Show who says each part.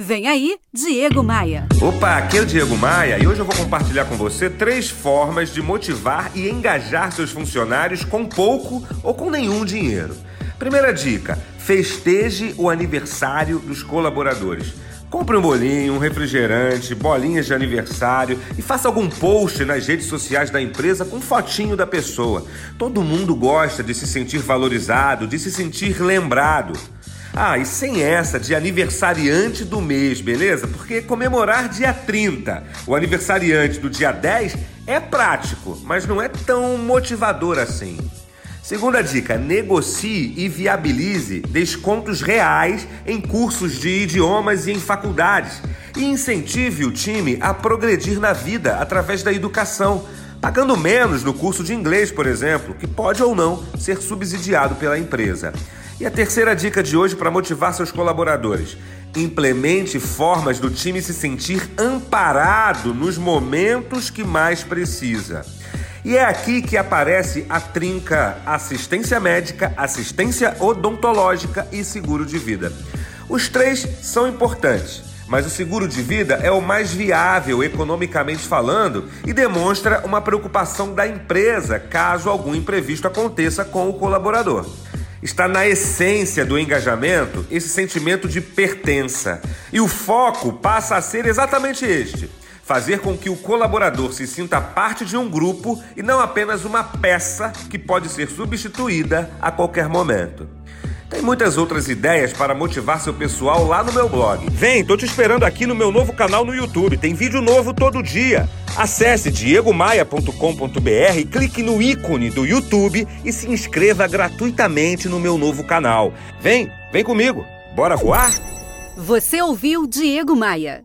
Speaker 1: Vem aí, Diego Maia.
Speaker 2: Opa, aqui é o Diego Maia e hoje eu vou compartilhar com você três formas de motivar e engajar seus funcionários com pouco ou com nenhum dinheiro. Primeira dica: festeje o aniversário dos colaboradores. Compre um bolinho, um refrigerante, bolinhas de aniversário e faça algum post nas redes sociais da empresa com fotinho da pessoa. Todo mundo gosta de se sentir valorizado, de se sentir lembrado. Ah, e sem essa de aniversariante do mês, beleza? Porque comemorar dia 30, o aniversariante do dia 10 é prático, mas não é tão motivador assim. Segunda dica: negocie e viabilize descontos reais em cursos de idiomas e em faculdades. E incentive o time a progredir na vida através da educação, pagando menos no curso de inglês, por exemplo, que pode ou não ser subsidiado pela empresa. E a terceira dica de hoje para motivar seus colaboradores: implemente formas do time se sentir amparado nos momentos que mais precisa. E é aqui que aparece a trinca assistência médica, assistência odontológica e seguro de vida. Os três são importantes, mas o seguro de vida é o mais viável economicamente falando e demonstra uma preocupação da empresa caso algum imprevisto aconteça com o colaborador. Está na essência do engajamento esse sentimento de pertença. E o foco passa a ser exatamente este: fazer com que o colaborador se sinta parte de um grupo e não apenas uma peça que pode ser substituída a qualquer momento. Tem muitas outras ideias para motivar seu pessoal lá no meu blog. Vem, tô te esperando aqui no meu novo canal no YouTube. Tem vídeo novo todo dia. Acesse diegomaia.com.br, clique no ícone do YouTube e se inscreva gratuitamente no meu novo canal. Vem, vem comigo. Bora voar?
Speaker 1: Você ouviu Diego Maia.